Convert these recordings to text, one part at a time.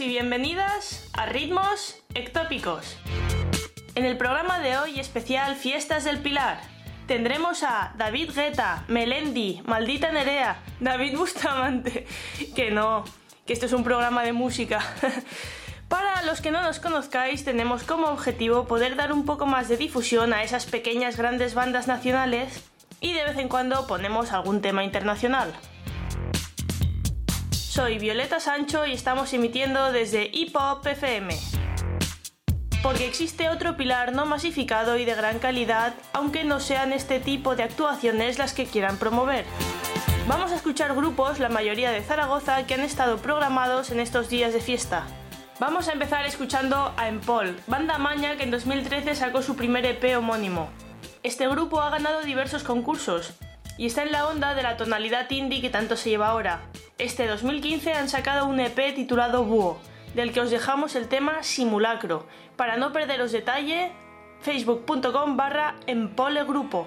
Y bienvenidas a Ritmos Ectópicos. En el programa de hoy especial Fiestas del Pilar tendremos a David Guetta, Melendi, Maldita Nerea, David Bustamante, que no, que esto es un programa de música. Para los que no nos conozcáis, tenemos como objetivo poder dar un poco más de difusión a esas pequeñas grandes bandas nacionales y de vez en cuando ponemos algún tema internacional. Soy Violeta Sancho y estamos emitiendo desde Hip Hop FM. Porque existe otro pilar no masificado y de gran calidad, aunque no sean este tipo de actuaciones las que quieran promover. Vamos a escuchar grupos, la mayoría de Zaragoza, que han estado programados en estos días de fiesta. Vamos a empezar escuchando a Empol, banda maña que en 2013 sacó su primer EP homónimo. Este grupo ha ganado diversos concursos y está en la onda de la tonalidad indie que tanto se lleva ahora. Este 2015 han sacado un EP titulado Búho, del que os dejamos el tema Simulacro. Para no perderos detalle, facebook.com barra empolegrupo.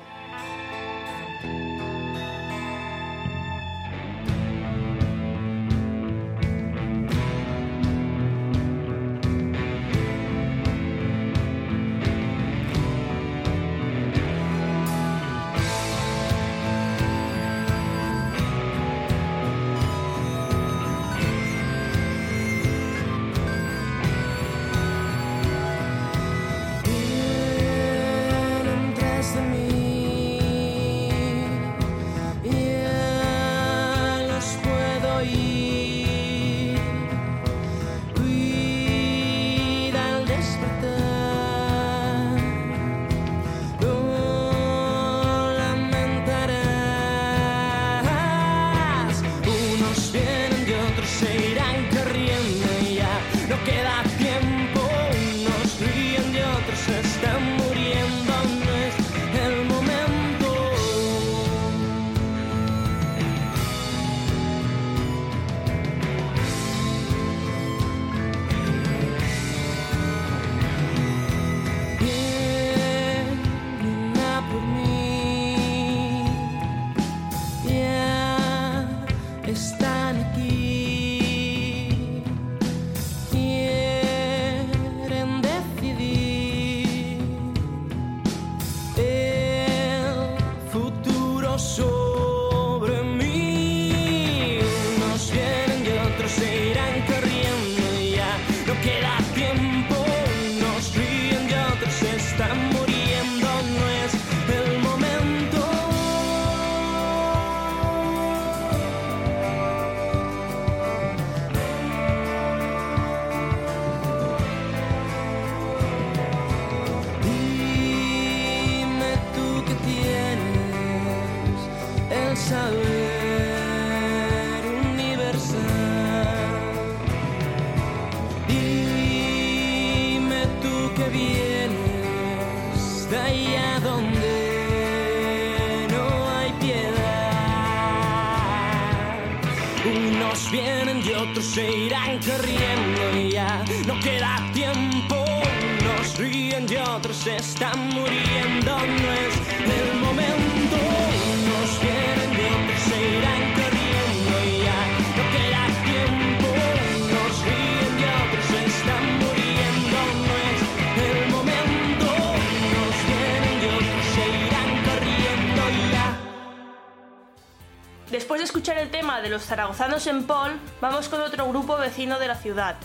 Después de escuchar el tema de los zaragozanos en Pol, vamos con otro grupo vecino de la ciudad.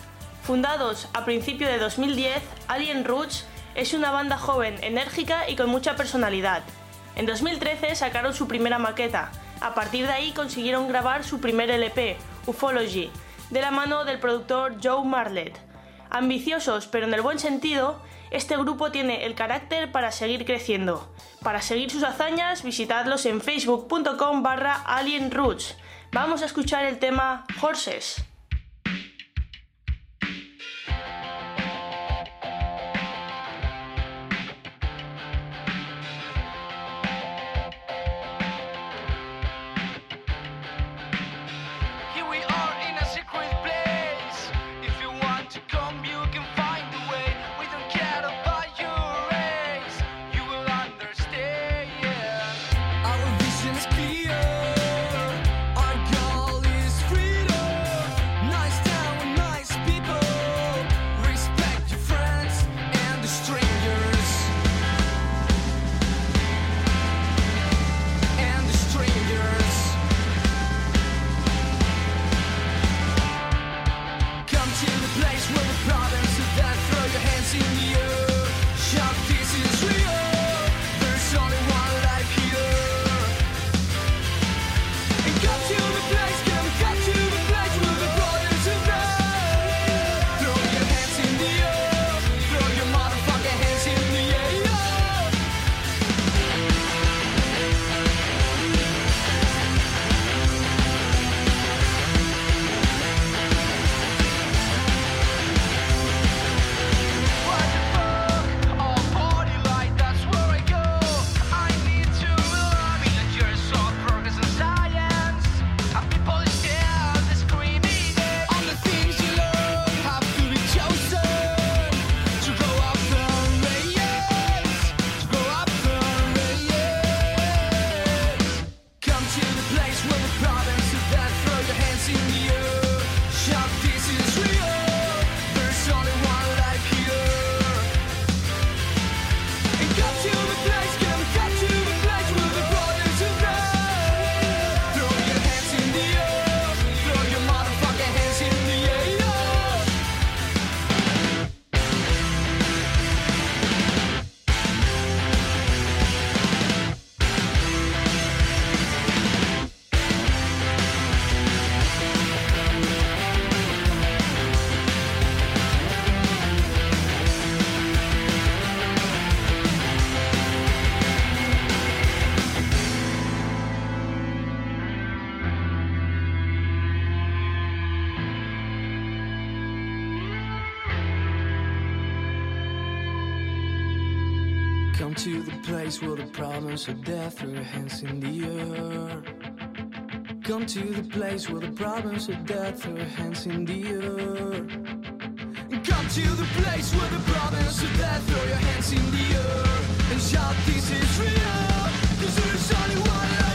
Fundados a principio de 2010, Alien Roots es una banda joven, enérgica y con mucha personalidad. En 2013 sacaron su primera maqueta. A partir de ahí consiguieron grabar su primer LP, Ufology, de la mano del productor Joe Marlett. Ambiciosos, pero en el buen sentido, este grupo tiene el carácter para seguir creciendo. Para seguir sus hazañas, visitadlos en facebook.com barra alienroots. Vamos a escuchar el tema Horses. Place where the problems of death throw your hands in the air. Come to the place where the problems of death throw your hands in the air. Come to the place where the problems of death throw your hands in the air. And shout, this is real, cause there's only one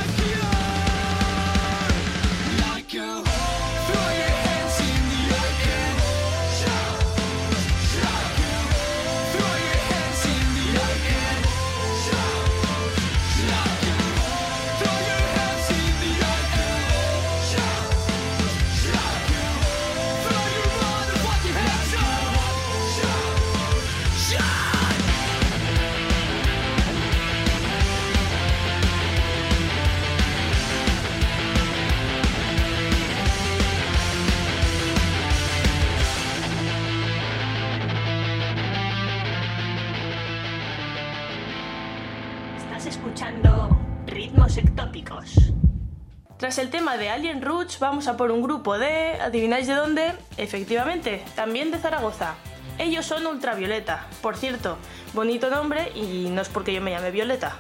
El tema de Alien Roots, vamos a por un grupo de. ¿Adivináis de dónde? Efectivamente, también de Zaragoza. Ellos son Ultravioleta. Por cierto, bonito nombre y no es porque yo me llame Violeta.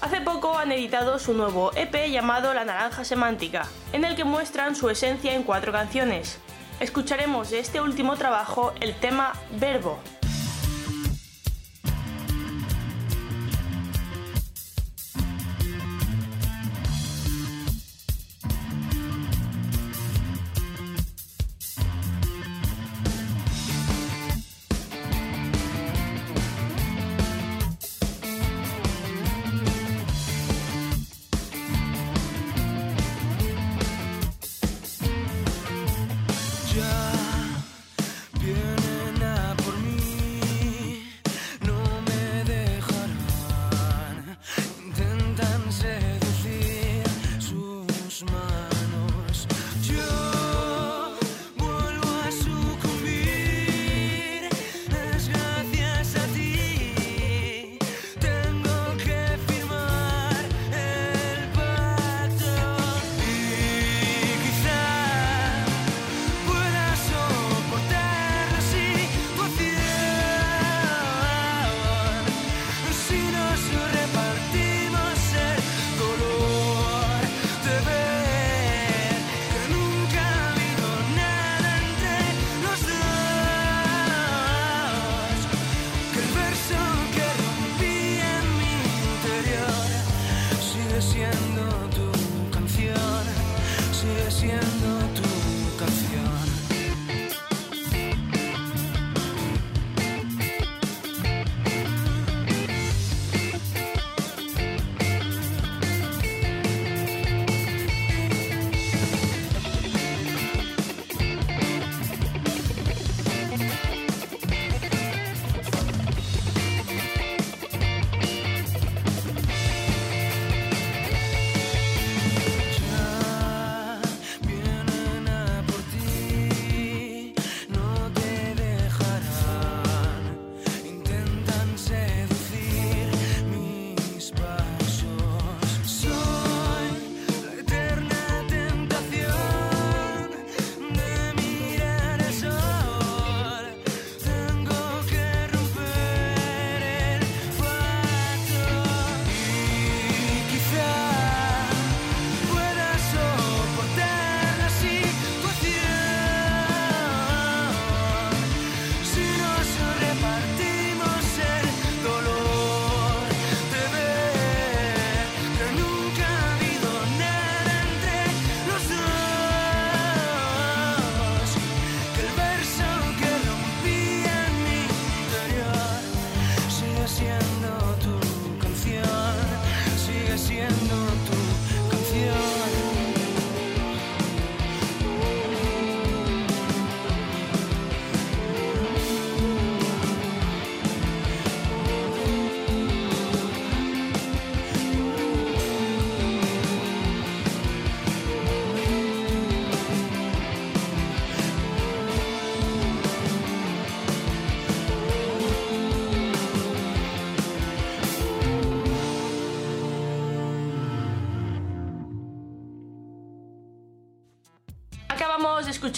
Hace poco han editado su nuevo EP llamado La Naranja Semántica, en el que muestran su esencia en cuatro canciones. Escucharemos de este último trabajo el tema Verbo,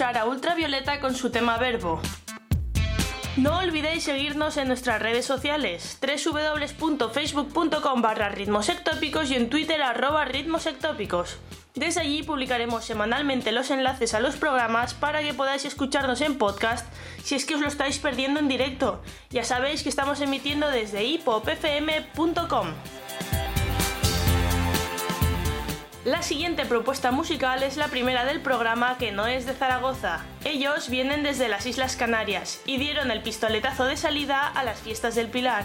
a Ultravioleta con su tema Verbo. No olvidéis seguirnos en nuestras redes sociales, www.facebook.com barra ritmosectópicos y en Twitter arroba ritmosectópicos. Desde allí publicaremos semanalmente los enlaces a los programas para que podáis escucharnos en podcast si es que os lo estáis perdiendo en directo. Ya sabéis que estamos emitiendo desde hipopfm.com. La siguiente propuesta musical es la primera del programa que no es de Zaragoza. Ellos vienen desde las Islas Canarias y dieron el pistoletazo de salida a las fiestas del Pilar.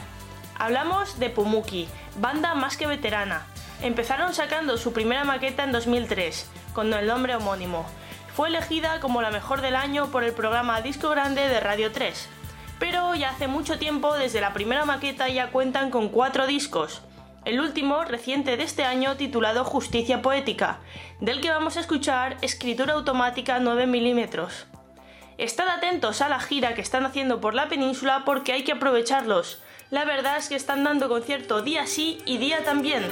Hablamos de Pumuki, banda más que veterana. Empezaron sacando su primera maqueta en 2003, con el nombre homónimo. Fue elegida como la mejor del año por el programa Disco Grande de Radio 3. Pero ya hace mucho tiempo, desde la primera maqueta, ya cuentan con cuatro discos el último reciente de este año titulado Justicia Poética, del que vamos a escuchar Escritura Automática 9 milímetros. Estad atentos a la gira que están haciendo por la península porque hay que aprovecharlos. La verdad es que están dando concierto día sí y día también.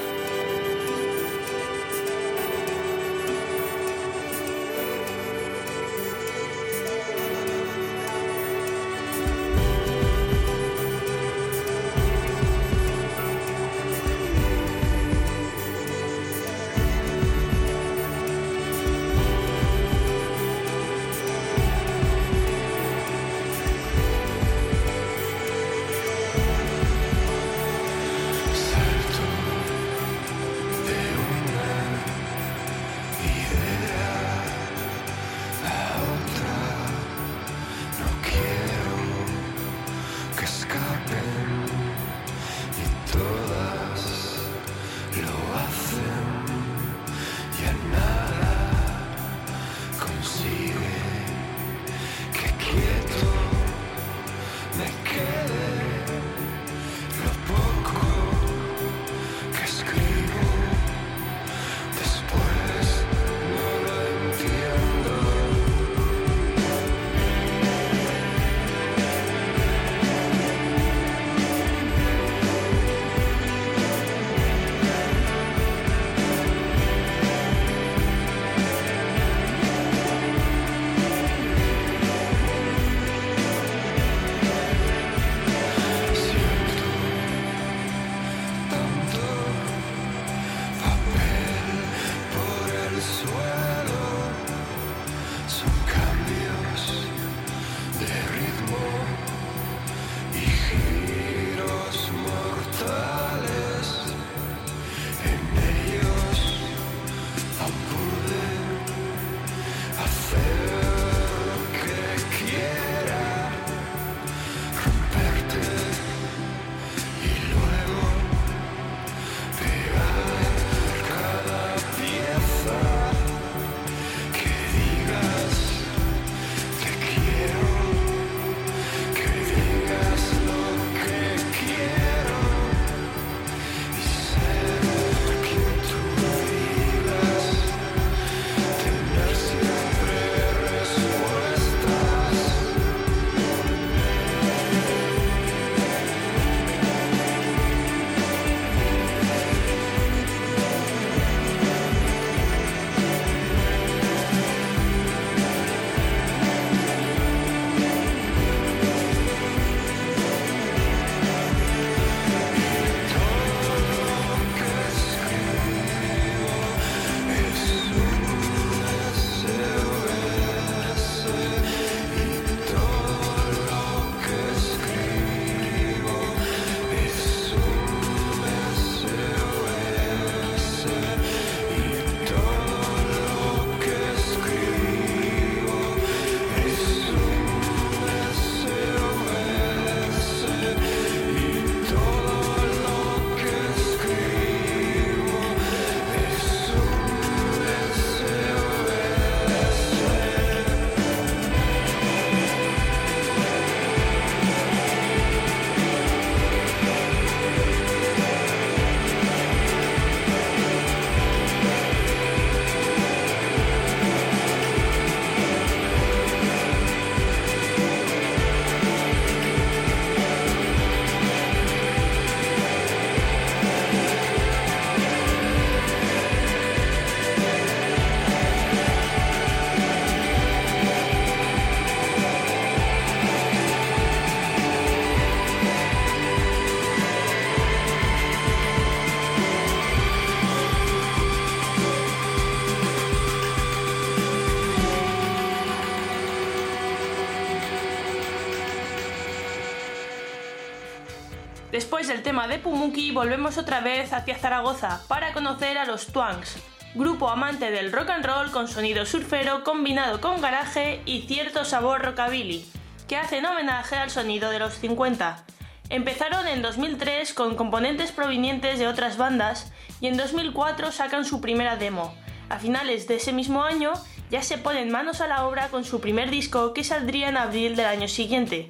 De Pumuki volvemos otra vez hacia Zaragoza para conocer a los Twangs, grupo amante del rock and roll con sonido surfero combinado con garaje y cierto sabor rockabilly, que hacen homenaje al sonido de los 50. Empezaron en 2003 con componentes provenientes de otras bandas y en 2004 sacan su primera demo. A finales de ese mismo año ya se ponen manos a la obra con su primer disco que saldría en abril del año siguiente.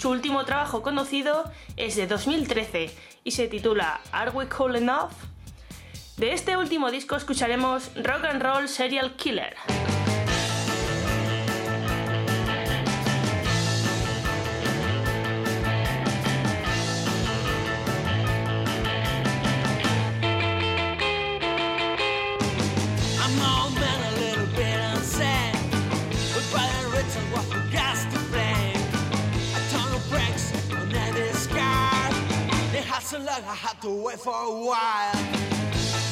Su último trabajo conocido es de 2013 y se titula Are We Cool Enough? De este último disco escucharemos Rock and Roll Serial Killer. I had to wait for a while.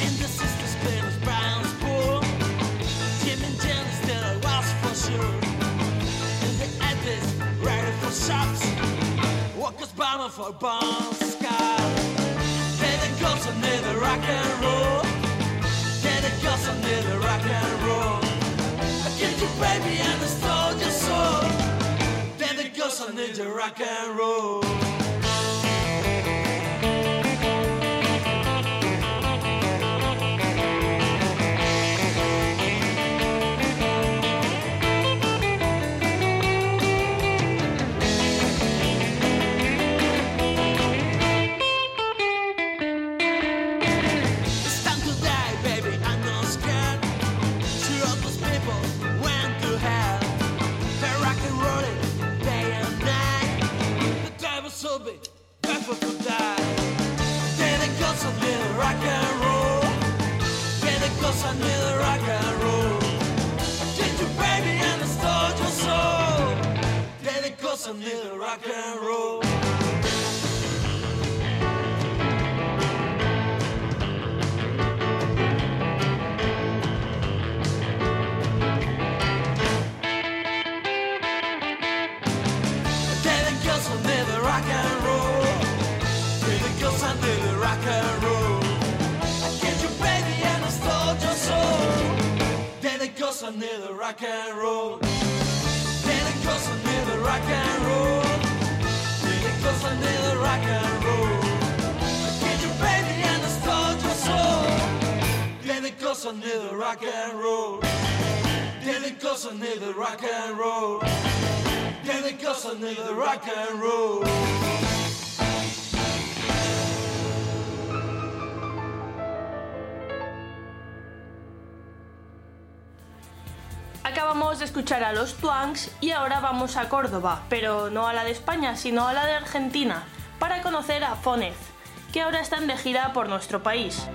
And the sisters played Brown's pool. Tim and Jenny's that I for sure. And the others ready for shots. Walkers bombing for bombs. Then it goes under the rock and roll. Then the rock and roll. I killed baby and I your soul. Then the rock and roll. listen to rock and roll. Acabamos de escuchar a los Twangs y ahora vamos a Córdoba, pero no a la de España, sino a la de Argentina, para conocer a Fonez, que ahora están de gira por nuestro país.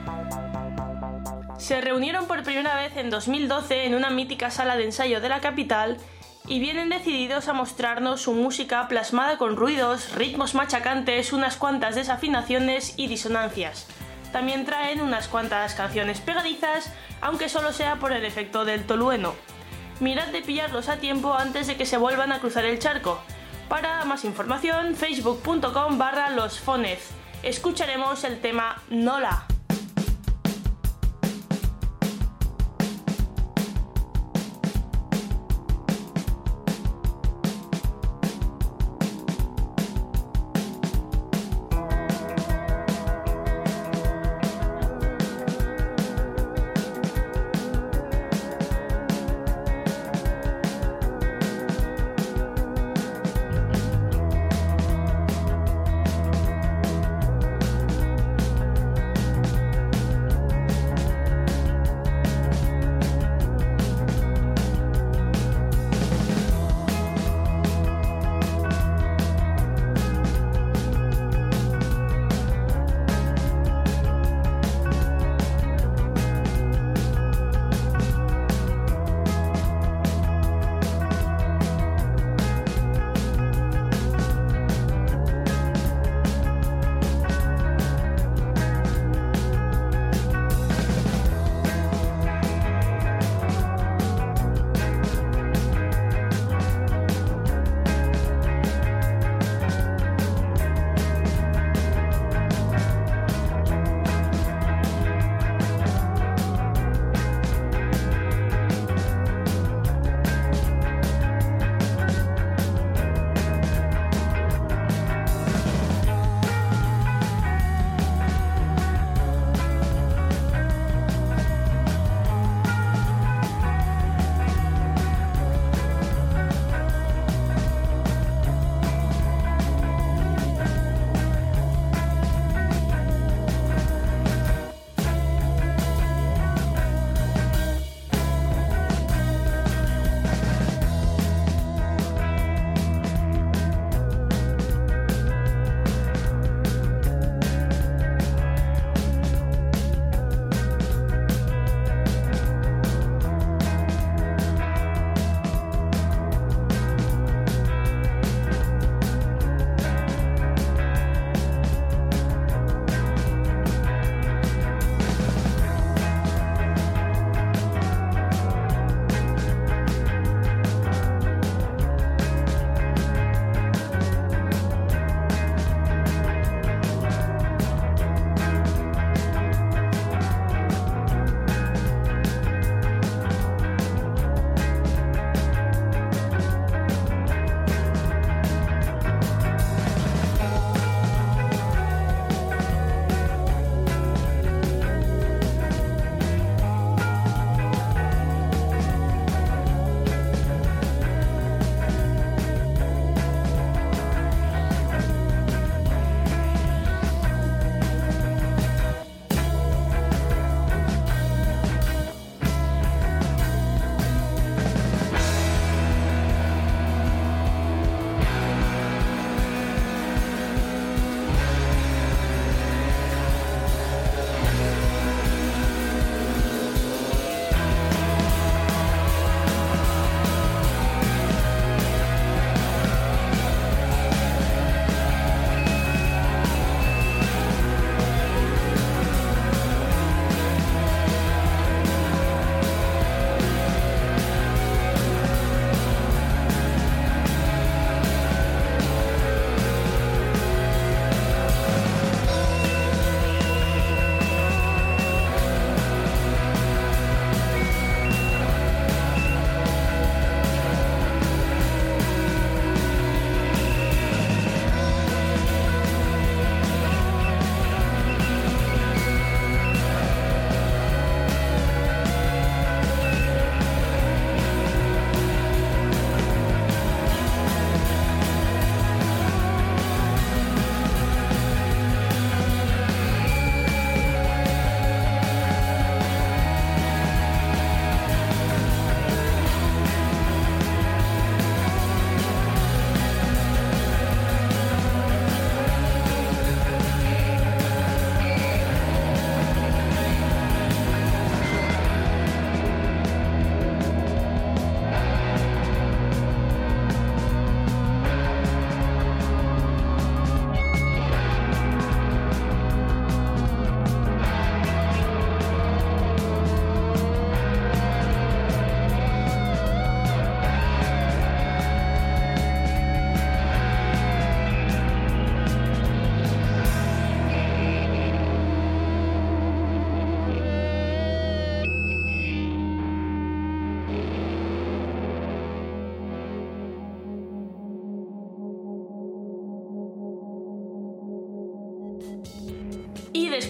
Se reunieron por primera vez en 2012 en una mítica sala de ensayo de la capital y vienen decididos a mostrarnos su música plasmada con ruidos, ritmos machacantes, unas cuantas desafinaciones y disonancias. También traen unas cuantas canciones pegadizas, aunque solo sea por el efecto del tolueno. Mirad de pillarlos a tiempo antes de que se vuelvan a cruzar el charco. Para más información, facebook.com barra losfonez. Escucharemos el tema Nola.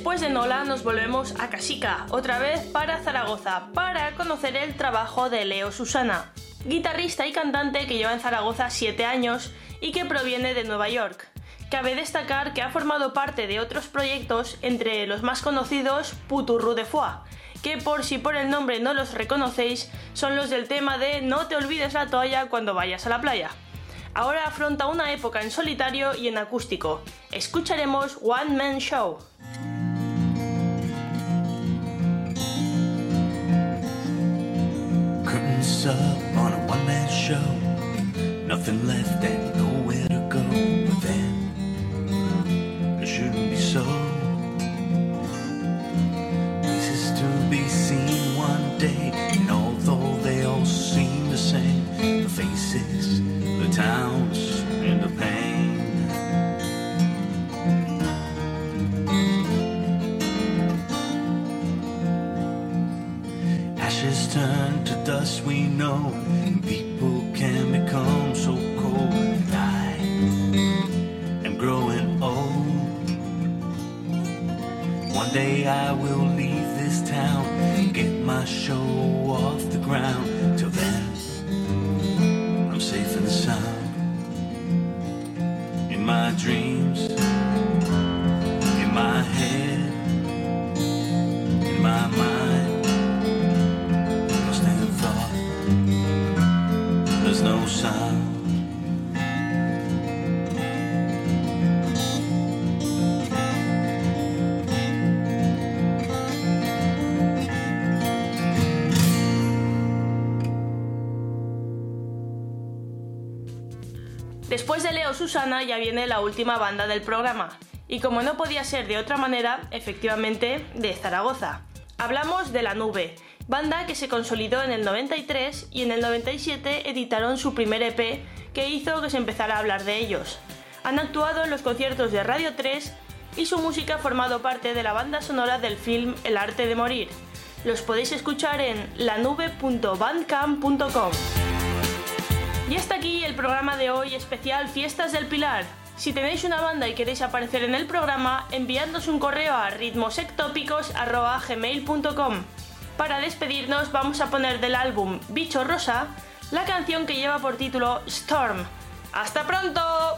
Después de Nola nos volvemos a Casica, otra vez para Zaragoza, para conocer el trabajo de Leo Susana, guitarrista y cantante que lleva en Zaragoza 7 años y que proviene de Nueva York. Cabe destacar que ha formado parte de otros proyectos, entre los más conocidos Puturru de Foix, que por si por el nombre no los reconocéis, son los del tema de No te olvides la toalla cuando vayas a la playa. Ahora afronta una época en solitario y en acústico. Escucharemos One Man Show. Up on a one man show. Nothing left and nowhere to go. But then, Después de Leo Susana ya viene la última banda del programa. Y como no podía ser de otra manera, efectivamente, de Zaragoza. Hablamos de La Nube, banda que se consolidó en el 93 y en el 97 editaron su primer EP que hizo que se empezara a hablar de ellos. Han actuado en los conciertos de Radio 3 y su música ha formado parte de la banda sonora del film El arte de morir. Los podéis escuchar en lanube.bandcamp.com. Y hasta aquí el programa de hoy especial Fiestas del Pilar. Si tenéis una banda y queréis aparecer en el programa, enviadnos un correo a ritmosectópicos.gmail.com. Para despedirnos vamos a poner del álbum Bicho Rosa la canción que lleva por título Storm. ¡Hasta pronto!